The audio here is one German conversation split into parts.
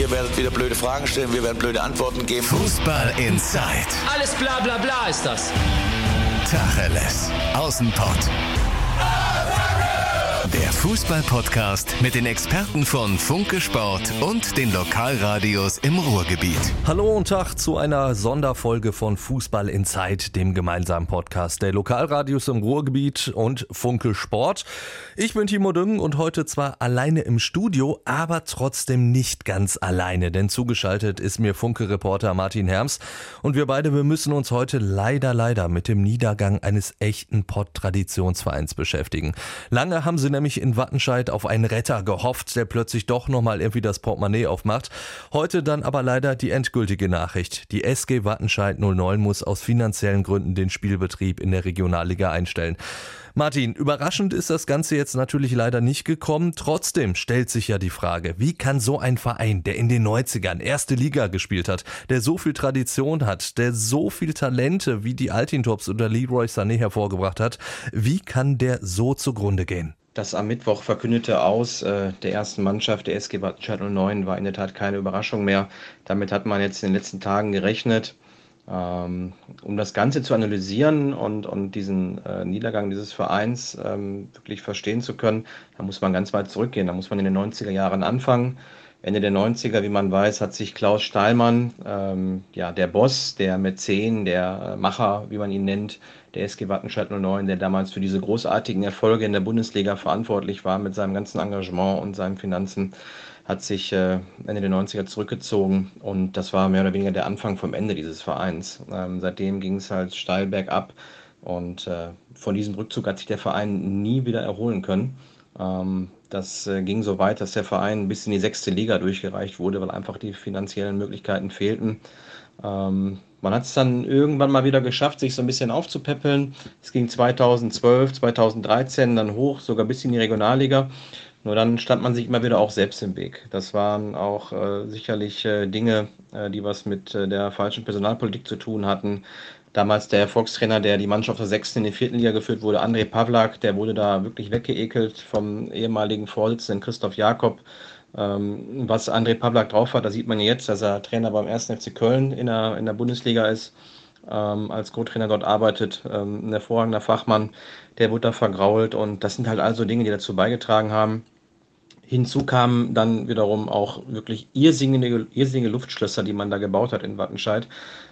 Ihr werdet wieder blöde Fragen stellen, wir werden blöde Antworten geben. Fußball Inside. Alles bla bla bla ist das. Tacheles. Außenpott. Fußball-Podcast mit den Experten von Funke Sport und den Lokalradios im Ruhrgebiet. Hallo und Tag zu einer Sonderfolge von Fußball in Zeit, dem gemeinsamen Podcast der Lokalradios im Ruhrgebiet und Funke Sport. Ich bin Timo Düngen und heute zwar alleine im Studio, aber trotzdem nicht ganz alleine, denn zugeschaltet ist mir Funke-Reporter Martin Herms und wir beide, wir müssen uns heute leider, leider mit dem Niedergang eines echten Pott-Traditionsvereins beschäftigen. Lange haben sie nämlich in Wattenscheid auf einen Retter gehofft, der plötzlich doch nochmal irgendwie das Portemonnaie aufmacht. Heute dann aber leider die endgültige Nachricht. Die SG Wattenscheid 09 muss aus finanziellen Gründen den Spielbetrieb in der Regionalliga einstellen. Martin, überraschend ist das Ganze jetzt natürlich leider nicht gekommen. Trotzdem stellt sich ja die Frage, wie kann so ein Verein, der in den 90ern erste Liga gespielt hat, der so viel Tradition hat, der so viel Talente wie die Altintops oder Leroy Sané hervorgebracht hat, wie kann der so zugrunde gehen? Das am Mittwoch verkündete Aus äh, der ersten Mannschaft der SG Wattenscheid 09 war in der Tat keine Überraschung mehr. Damit hat man jetzt in den letzten Tagen gerechnet. Ähm, um das Ganze zu analysieren und, und diesen äh, Niedergang dieses Vereins ähm, wirklich verstehen zu können, da muss man ganz weit zurückgehen. Da muss man in den 90er Jahren anfangen. Ende der 90er, wie man weiß, hat sich Klaus Stahlmann, ähm, ja, der Boss, der Mäzen, der Macher, wie man ihn nennt, der SG Wattenscheid 09, der damals für diese großartigen Erfolge in der Bundesliga verantwortlich war mit seinem ganzen Engagement und seinen Finanzen, hat sich äh, Ende der 90er zurückgezogen und das war mehr oder weniger der Anfang vom Ende dieses Vereins. Ähm, seitdem ging es halt steil bergab und äh, von diesem Rückzug hat sich der Verein nie wieder erholen können. Ähm, das äh, ging so weit, dass der Verein bis in die sechste Liga durchgereicht wurde, weil einfach die finanziellen Möglichkeiten fehlten. Ähm, man hat es dann irgendwann mal wieder geschafft, sich so ein bisschen aufzupäppeln. Es ging 2012, 2013 dann hoch, sogar bis in die Regionalliga. Nur dann stand man sich immer wieder auch selbst im Weg. Das waren auch äh, sicherlich äh, Dinge, äh, die was mit äh, der falschen Personalpolitik zu tun hatten. Damals der Erfolgstrainer, der die Mannschaft der sechsten in die vierten Liga geführt wurde, André Pavlak, der wurde da wirklich weggeekelt vom ehemaligen Vorsitzenden Christoph Jakob. Ähm, was André Pavlak drauf hat, da sieht man jetzt, dass er Trainer beim 1. FC Köln in der, in der Bundesliga ist, ähm, als Co-Trainer dort arbeitet, ähm, ein hervorragender Fachmann, der wurde da vergrault und das sind halt also Dinge, die dazu beigetragen haben. Hinzu kamen dann wiederum auch wirklich irrsinnige, irrsinnige Luftschlösser, die man da gebaut hat in Wattenscheid.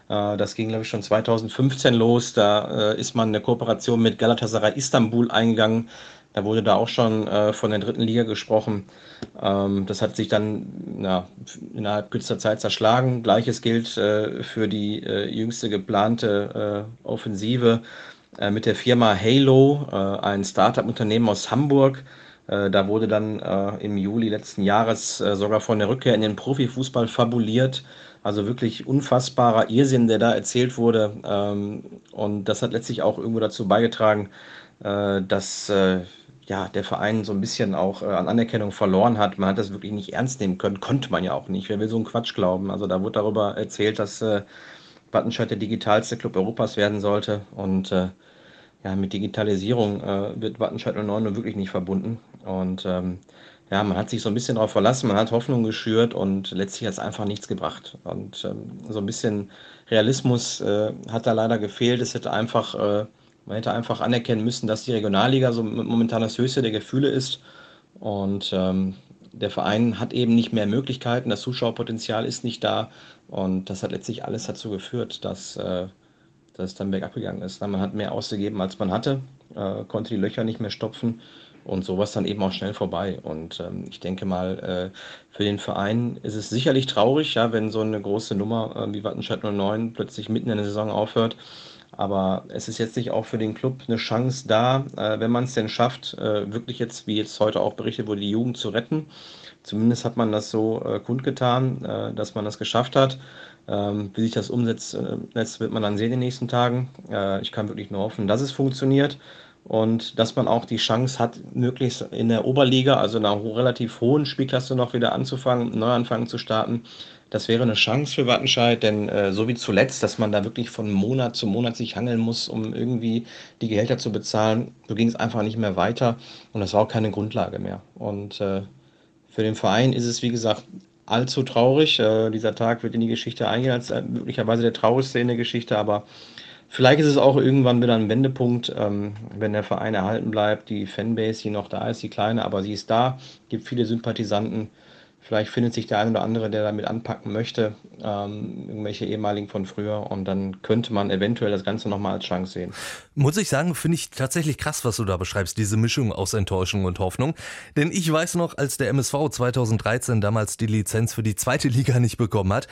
Äh, das ging, glaube ich, schon 2015 los. Da äh, ist man eine Kooperation mit Galatasaray Istanbul eingegangen. Da wurde da auch schon äh, von der dritten Liga gesprochen. Ähm, das hat sich dann na, innerhalb kürzester Zeit zerschlagen. Gleiches gilt für die jüngste geplante Offensive mit der Firma Halo, ein Startup-Unternehmen aus Hamburg. Da wurde dann im Juli letzten Jahres sogar von der Rückkehr in den Profifußball fabuliert. Also wirklich unfassbarer Irrsinn, der da erzählt wurde. Ähm, und das hat letztlich auch irgendwo dazu beigetragen, dass ja, der Verein so ein bisschen auch äh, an Anerkennung verloren hat. Man hat das wirklich nicht ernst nehmen können, konnte man ja auch nicht. Wer will so einen Quatsch glauben? Also da wurde darüber erzählt, dass äh, Wattenscheid der digitalste Club Europas werden sollte. Und äh, ja, mit Digitalisierung äh, wird Wattenscheid 09 wirklich nicht verbunden. Und ähm, ja, man hat sich so ein bisschen darauf verlassen, man hat Hoffnung geschürt und letztlich hat es einfach nichts gebracht. Und ähm, so ein bisschen Realismus äh, hat da leider gefehlt. Es hätte einfach äh, man hätte einfach anerkennen müssen, dass die Regionalliga so momentan das höchste der Gefühle ist. Und ähm, der Verein hat eben nicht mehr Möglichkeiten, das Zuschauerpotenzial ist nicht da. Und das hat letztlich alles dazu geführt, dass, äh, dass es dann bergab gegangen ist. Man hat mehr ausgegeben, als man hatte, äh, konnte die Löcher nicht mehr stopfen und sowas dann eben auch schnell vorbei. Und ähm, ich denke mal, äh, für den Verein ist es sicherlich traurig, ja, wenn so eine große Nummer äh, wie Wattenscheid 09 plötzlich mitten in der Saison aufhört. Aber es ist jetzt nicht auch für den Club eine Chance da, äh, wenn man es denn schafft, äh, wirklich jetzt, wie jetzt heute auch berichtet wurde, die Jugend zu retten. Zumindest hat man das so äh, kundgetan, äh, dass man das geschafft hat. Ähm, wie sich das umsetzt, äh, wird man dann sehen in den nächsten Tagen. Äh, ich kann wirklich nur hoffen, dass es funktioniert und dass man auch die Chance hat, möglichst in der Oberliga, also in einer relativ hohen Spielklasse noch wieder anzufangen, Neuanfang zu starten. Das wäre eine Chance für Wattenscheid, denn äh, so wie zuletzt, dass man da wirklich von Monat zu Monat sich hangeln muss, um irgendwie die Gehälter zu bezahlen, so ging es einfach nicht mehr weiter und das war auch keine Grundlage mehr. Und äh, für den Verein ist es, wie gesagt, allzu traurig. Äh, dieser Tag wird in die Geschichte eingehen als äh, möglicherweise der traurigste in der Geschichte, aber vielleicht ist es auch irgendwann wieder ein Wendepunkt, ähm, wenn der Verein erhalten bleibt, die Fanbase, die noch da ist, die kleine, aber sie ist da, gibt viele Sympathisanten. Vielleicht findet sich der eine oder andere, der damit anpacken möchte, ähm, irgendwelche ehemaligen von früher und dann könnte man eventuell das Ganze nochmal als Chance sehen. Muss ich sagen, finde ich tatsächlich krass, was du da beschreibst, diese Mischung aus Enttäuschung und Hoffnung. Denn ich weiß noch, als der MSV 2013 damals die Lizenz für die zweite Liga nicht bekommen hat,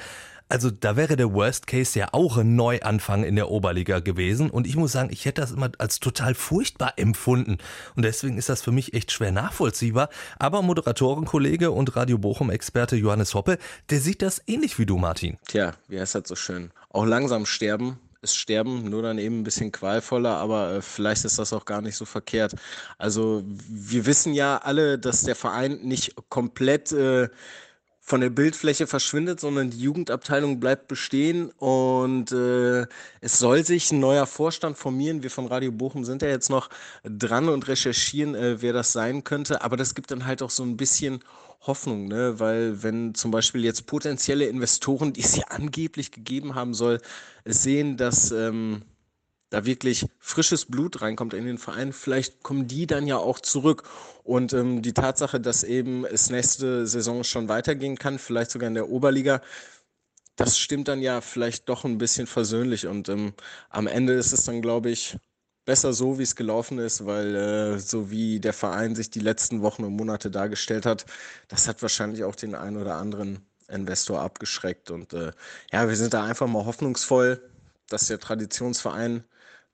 also da wäre der Worst Case ja auch ein Neuanfang in der Oberliga gewesen. Und ich muss sagen, ich hätte das immer als total furchtbar empfunden. Und deswegen ist das für mich echt schwer nachvollziehbar. Aber Moderatorenkollege und Radio Bochum-Experte Johannes Hoppe, der sieht das ähnlich wie du, Martin. Tja, wie heißt das so schön? Auch langsam sterben ist Sterben, nur dann eben ein bisschen qualvoller, aber äh, vielleicht ist das auch gar nicht so verkehrt. Also wir wissen ja alle, dass der Verein nicht komplett äh, von der Bildfläche verschwindet, sondern die Jugendabteilung bleibt bestehen und äh, es soll sich ein neuer Vorstand formieren. Wir von Radio Bochum sind ja jetzt noch dran und recherchieren, äh, wer das sein könnte. Aber das gibt dann halt auch so ein bisschen Hoffnung, ne? weil wenn zum Beispiel jetzt potenzielle Investoren, die es ja angeblich gegeben haben soll, sehen, dass ähm, da wirklich frisches Blut reinkommt in den Verein, vielleicht kommen die dann ja auch zurück. Und ähm, die Tatsache, dass eben es nächste Saison schon weitergehen kann, vielleicht sogar in der Oberliga, das stimmt dann ja vielleicht doch ein bisschen versöhnlich. Und ähm, am Ende ist es dann, glaube ich, besser so, wie es gelaufen ist, weil äh, so wie der Verein sich die letzten Wochen und Monate dargestellt hat, das hat wahrscheinlich auch den einen oder anderen Investor abgeschreckt. Und äh, ja, wir sind da einfach mal hoffnungsvoll, dass der Traditionsverein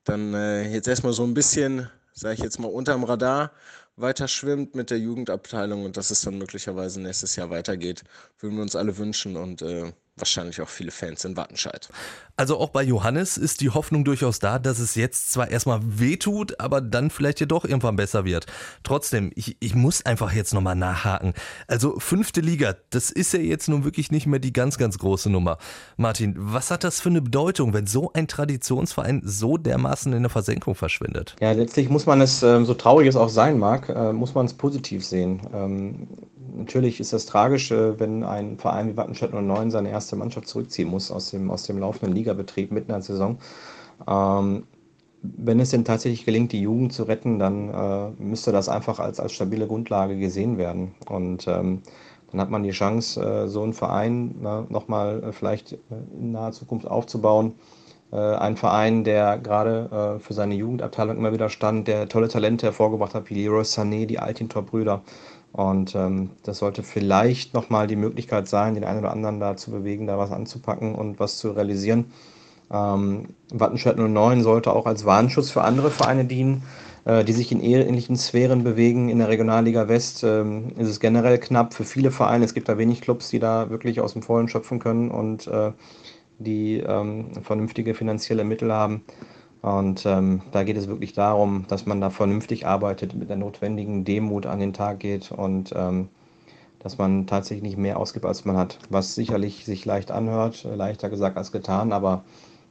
dann äh, jetzt erstmal so ein bisschen, sage ich jetzt mal, unterm Radar weiter schwimmt mit der Jugendabteilung und dass es dann möglicherweise nächstes Jahr weitergeht, würden wir uns alle wünschen und äh, wahrscheinlich auch viele Fans in Wattenscheid. Also auch bei Johannes ist die Hoffnung durchaus da, dass es jetzt zwar erstmal wehtut, aber dann vielleicht ja doch irgendwann besser wird. Trotzdem, ich, ich muss einfach jetzt nochmal nachhaken. Also fünfte Liga, das ist ja jetzt nun wirklich nicht mehr die ganz, ganz große Nummer. Martin, was hat das für eine Bedeutung, wenn so ein Traditionsverein so dermaßen in der Versenkung verschwindet? Ja, letztlich muss man es, ähm, so traurig es auch sein mag, äh, muss man es positiv sehen. Natürlich ist das tragisch, äh, wenn ein Verein wie Wattenscheid 09 seine erste Mannschaft zurückziehen muss aus dem, aus dem laufenden Ligabetrieb mitten in der Saison. Ähm, wenn es denn tatsächlich gelingt, die Jugend zu retten, dann äh, müsste das einfach als, als stabile Grundlage gesehen werden. Und ähm, dann hat man die Chance, äh, so einen Verein äh, nochmal äh, vielleicht äh, in naher Zukunft aufzubauen. Äh, ein Verein, der gerade für seine Jugendabteilung immer wieder stand, der tolle Talente hervorgebracht hat, wie Leroy Sané, die Altintor-Brüder. Und ähm, das sollte vielleicht nochmal die Möglichkeit sein, den einen oder anderen da zu bewegen, da was anzupacken und was zu realisieren. Ähm, Wattenscheid 09 sollte auch als Warnschutz für andere Vereine dienen, äh, die sich in ähnlichen Sphären bewegen. In der Regionalliga West ähm, ist es generell knapp für viele Vereine. Es gibt da wenig Clubs, die da wirklich aus dem Vollen schöpfen können und äh, die ähm, vernünftige finanzielle Mittel haben. Und ähm, da geht es wirklich darum, dass man da vernünftig arbeitet, mit der notwendigen Demut an den Tag geht und ähm, dass man tatsächlich nicht mehr ausgibt, als man hat. Was sicherlich sich leicht anhört, äh, leichter gesagt als getan, aber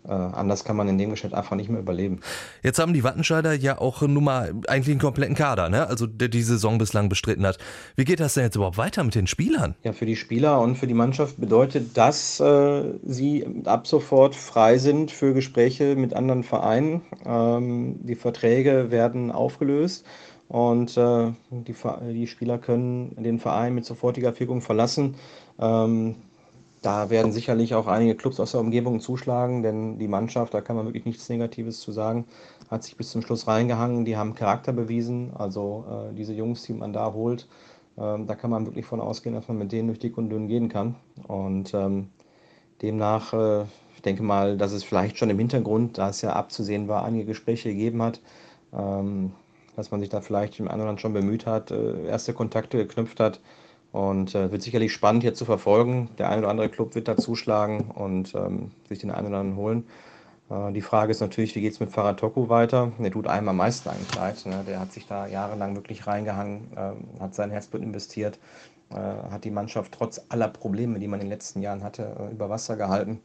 äh, anders kann man in dem Geschäft einfach nicht mehr überleben. Jetzt haben die Wattenscheider ja auch nun mal eigentlich einen kompletten Kader, ne? also der die Saison bislang bestritten hat. Wie geht das denn jetzt überhaupt weiter mit den Spielern? Ja, für die Spieler und für die Mannschaft bedeutet das, äh, sie ab sofort frei sind für Gespräche mit anderen Vereinen. Ähm, die Verträge werden aufgelöst. Und äh, die, die, Spieler können den Verein mit sofortiger Fügung verlassen. Ähm, da werden sicherlich auch einige Clubs aus der Umgebung zuschlagen, denn die Mannschaft, da kann man wirklich nichts Negatives zu sagen, hat sich bis zum Schluss reingehangen. Die haben Charakter bewiesen, also äh, diese Jungs, die man da holt, äh, da kann man wirklich von ausgehen, dass man mit denen durch dick und dünn gehen kann. Und ähm, demnach, äh, ich denke mal, dass es vielleicht schon im Hintergrund, da es ja abzusehen war, einige Gespräche gegeben hat, ähm, dass man sich da vielleicht im anderen schon bemüht hat, äh, erste Kontakte geknüpft hat und äh, wird sicherlich spannend hier zu verfolgen. Der eine oder andere Club wird da zuschlagen und ähm, sich den einen oder anderen holen. Äh, die Frage ist natürlich, wie geht es mit Farad Toku weiter? Der tut einem am meisten eigentlich leid. Ne? Der hat sich da jahrelang wirklich reingehangen, äh, hat sein Herzblut investiert, äh, hat die Mannschaft trotz aller Probleme, die man in den letzten Jahren hatte, äh, über Wasser gehalten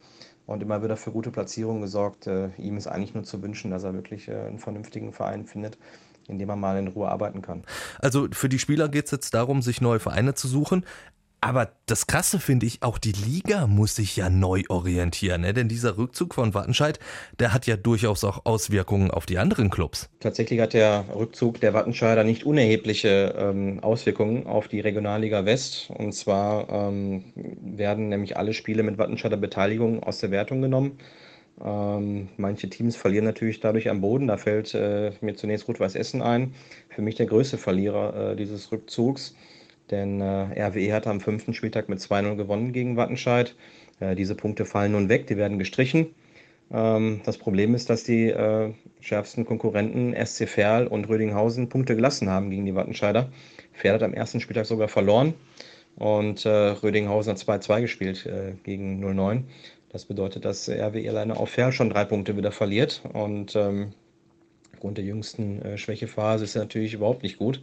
und immer wieder für gute Platzierungen gesorgt. Äh, ihm ist eigentlich nur zu wünschen, dass er wirklich einen vernünftigen Verein findet in dem man mal in Ruhe arbeiten kann. Also für die Spieler geht es jetzt darum, sich neue Vereine zu suchen. Aber das Krasse finde ich, auch die Liga muss sich ja neu orientieren, ne? denn dieser Rückzug von Wattenscheid, der hat ja durchaus auch Auswirkungen auf die anderen Clubs. Tatsächlich hat der Rückzug der Wattenscheider nicht unerhebliche ähm, Auswirkungen auf die Regionalliga West. Und zwar ähm, werden nämlich alle Spiele mit Wattenscheider Beteiligung aus der Wertung genommen. Ähm, manche Teams verlieren natürlich dadurch am Boden. Da fällt äh, mir zunächst Rot-Weiß Essen ein. Für mich der größte Verlierer äh, dieses Rückzugs. Denn äh, RWE hat am fünften Spieltag mit 2-0 gewonnen gegen Wattenscheid. Äh, diese Punkte fallen nun weg, die werden gestrichen. Ähm, das Problem ist, dass die äh, schärfsten Konkurrenten SC Verl und Rödinghausen Punkte gelassen haben gegen die Wattenscheider. Verl hat am ersten Spieltag sogar verloren und äh, Rödinghausen hat 2-2 gespielt gegen 0-9. Das bedeutet, dass RWE alleine auf Verl schon drei Punkte wieder verliert und ähm, aufgrund der jüngsten äh, Schwächephase ist er natürlich überhaupt nicht gut.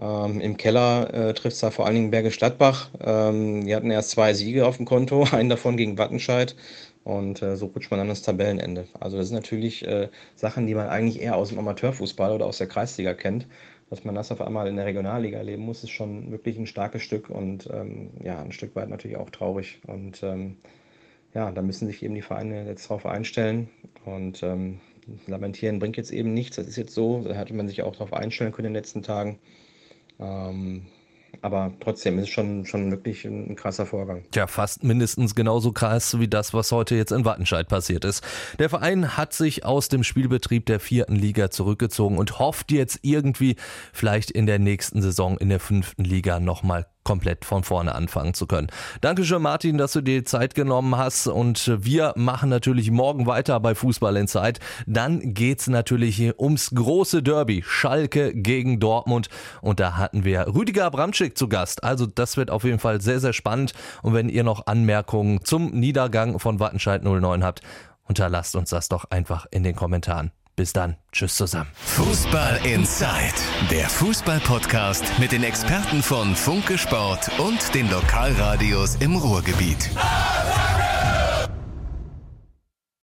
Ähm, Im Keller äh, trifft es da vor allen Dingen Berge Stadtbach. Ähm, die hatten erst zwei Siege auf dem Konto, einen davon gegen Wattenscheid. Und äh, so rutscht man an das Tabellenende. Also das sind natürlich äh, Sachen, die man eigentlich eher aus dem Amateurfußball oder aus der Kreisliga kennt. Dass man das auf einmal in der Regionalliga erleben muss, ist schon wirklich ein starkes Stück und ähm, ja, ein Stück weit natürlich auch traurig. Und ähm, ja, da müssen sich eben die Vereine jetzt drauf einstellen. Und ähm, lamentieren bringt jetzt eben nichts. Das ist jetzt so. Da hatte man sich auch darauf einstellen können in den letzten Tagen. Ähm, aber trotzdem ist es schon, schon wirklich ein, krasser Vorgang. Tja, fast mindestens genauso krass wie das, was heute jetzt in Wattenscheid passiert ist. Der Verein hat sich aus dem Spielbetrieb der vierten Liga zurückgezogen und hofft jetzt irgendwie vielleicht in der nächsten Saison in der fünften Liga nochmal komplett von vorne anfangen zu können. Dankeschön, Martin, dass du dir Zeit genommen hast und wir machen natürlich morgen weiter bei Fußball in Zeit. Dann geht's natürlich ums große Derby Schalke gegen Dortmund und da hatten wir Rüdiger Abramczyk zu Gast. Also das wird auf jeden Fall sehr, sehr spannend und wenn ihr noch Anmerkungen zum Niedergang von Wattenscheid 09 habt, unterlasst uns das doch einfach in den Kommentaren. Bis dann. Tschüss zusammen. Fußball Inside, der Fußball-Podcast mit den Experten von Funke Sport und den Lokalradios im Ruhrgebiet.